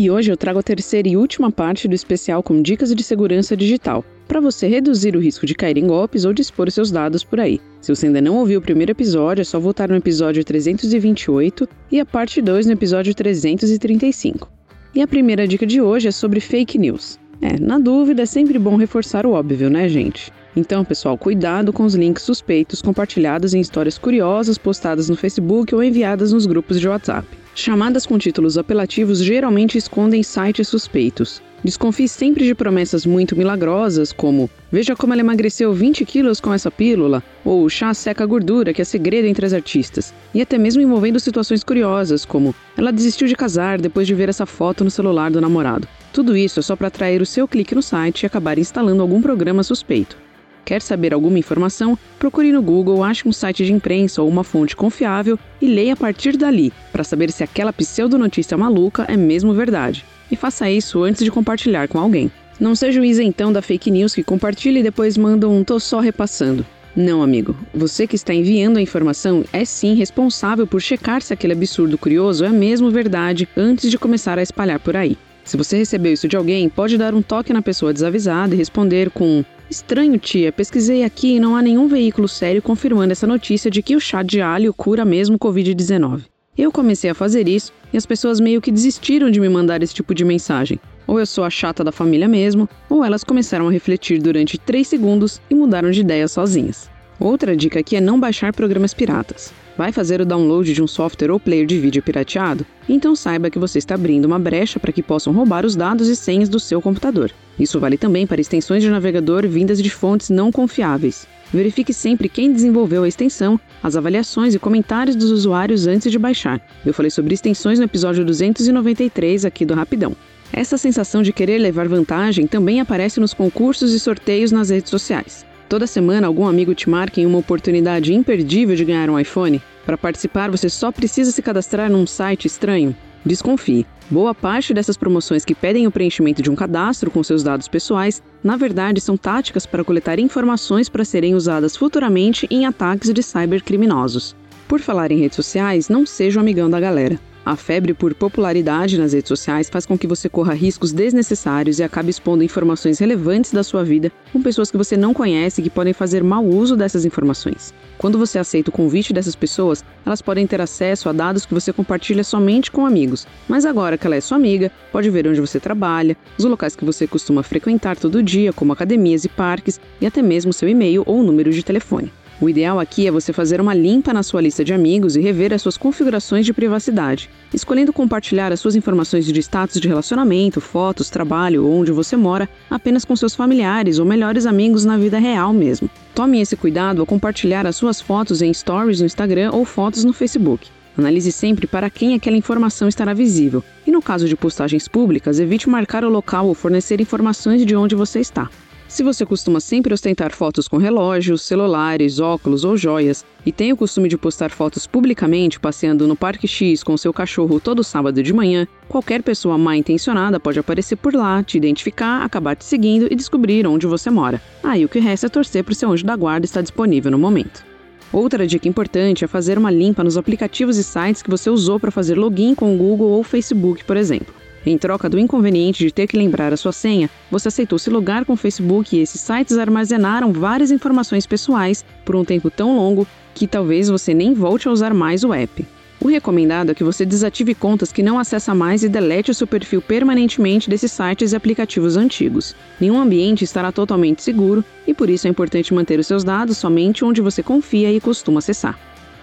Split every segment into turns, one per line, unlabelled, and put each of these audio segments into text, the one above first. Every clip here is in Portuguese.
E hoje eu trago a terceira e última parte do especial com dicas de segurança digital, para você reduzir o risco de cair em golpes ou de expor seus dados por aí. Se você ainda não ouviu o primeiro episódio, é só voltar no episódio 328 e a parte 2 no episódio 335. E a primeira dica de hoje é sobre fake news. É, na dúvida é sempre bom reforçar o óbvio, né, gente? Então, pessoal, cuidado com os links suspeitos compartilhados em histórias curiosas postadas no Facebook ou enviadas nos grupos de WhatsApp. Chamadas com títulos apelativos geralmente escondem sites suspeitos. Desconfie sempre de promessas muito milagrosas, como Veja como ela emagreceu 20 quilos com essa pílula, ou Chá seca gordura, que é segredo entre as artistas, e até mesmo envolvendo situações curiosas, como Ela desistiu de casar depois de ver essa foto no celular do namorado. Tudo isso é só para atrair o seu clique no site e acabar instalando algum programa suspeito. Quer saber alguma informação? Procure no Google, ache um site de imprensa ou uma fonte confiável e leia a partir dali, para saber se aquela pseudonotícia maluca é mesmo verdade. E faça isso antes de compartilhar com alguém. Não seja o isentão da fake news que compartilha e depois manda um tô só repassando. Não, amigo. Você que está enviando a informação é sim responsável por checar se aquele absurdo curioso é mesmo verdade antes de começar a espalhar por aí. Se você recebeu isso de alguém, pode dar um toque na pessoa desavisada e responder com Estranho, tia. Pesquisei aqui e não há nenhum veículo sério confirmando essa notícia de que o chá de alho cura mesmo Covid-19. Eu comecei a fazer isso e as pessoas meio que desistiram de me mandar esse tipo de mensagem. Ou eu sou a chata da família mesmo, ou elas começaram a refletir durante 3 segundos e mudaram de ideia sozinhas. Outra dica aqui é não baixar programas piratas. Vai fazer o download de um software ou player de vídeo pirateado? Então saiba que você está abrindo uma brecha para que possam roubar os dados e senhas do seu computador. Isso vale também para extensões de navegador vindas de fontes não confiáveis. Verifique sempre quem desenvolveu a extensão, as avaliações e comentários dos usuários antes de baixar. Eu falei sobre extensões no episódio 293 aqui do Rapidão. Essa sensação de querer levar vantagem também aparece nos concursos e sorteios nas redes sociais. Toda semana algum amigo te marca em uma oportunidade imperdível de ganhar um iPhone? Para participar, você só precisa se cadastrar num site estranho? Desconfie. Boa parte dessas promoções que pedem o preenchimento de um cadastro com seus dados pessoais, na verdade, são táticas para coletar informações para serem usadas futuramente em ataques de cybercriminosos. Por falar em redes sociais, não seja o amigão da galera. A febre por popularidade nas redes sociais faz com que você corra riscos desnecessários e acabe expondo informações relevantes da sua vida com pessoas que você não conhece e que podem fazer mau uso dessas informações. Quando você aceita o convite dessas pessoas, elas podem ter acesso a dados que você compartilha somente com amigos. Mas agora que ela é sua amiga, pode ver onde você trabalha, os locais que você costuma frequentar todo dia, como academias e parques, e até mesmo seu e-mail ou número de telefone. O ideal aqui é você fazer uma limpa na sua lista de amigos e rever as suas configurações de privacidade, escolhendo compartilhar as suas informações de status de relacionamento, fotos, trabalho ou onde você mora apenas com seus familiares ou melhores amigos na vida real mesmo. Tome esse cuidado ao compartilhar as suas fotos em stories no Instagram ou fotos no Facebook. Analise sempre para quem aquela informação estará visível, e no caso de postagens públicas, evite marcar o local ou fornecer informações de onde você está. Se você costuma sempre ostentar fotos com relógios, celulares, óculos ou joias e tem o costume de postar fotos publicamente passeando no Parque X com seu cachorro todo sábado de manhã, qualquer pessoa mal intencionada pode aparecer por lá, te identificar, acabar te seguindo e descobrir onde você mora. Aí o que resta é torcer para o seu anjo da guarda estar disponível no momento. Outra dica importante é fazer uma limpa nos aplicativos e sites que você usou para fazer login com o Google ou Facebook, por exemplo. Em troca do inconveniente de ter que lembrar a sua senha, você aceitou se logar com o Facebook e esses sites armazenaram várias informações pessoais por um tempo tão longo que talvez você nem volte a usar mais o app. O recomendado é que você desative contas que não acessa mais e delete o seu perfil permanentemente desses sites e aplicativos antigos. Nenhum ambiente estará totalmente seguro e por isso é importante manter os seus dados somente onde você confia e costuma acessar.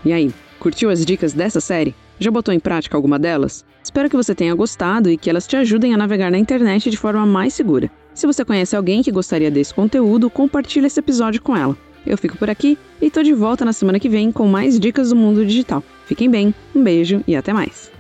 E aí, curtiu as dicas dessa série? Já botou em prática alguma delas? Espero que você tenha gostado e que elas te ajudem a navegar na internet de forma mais segura. Se você conhece alguém que gostaria desse conteúdo, compartilhe esse episódio com ela. Eu fico por aqui e tô de volta na semana que vem com mais dicas do mundo digital. Fiquem bem, um beijo e até mais.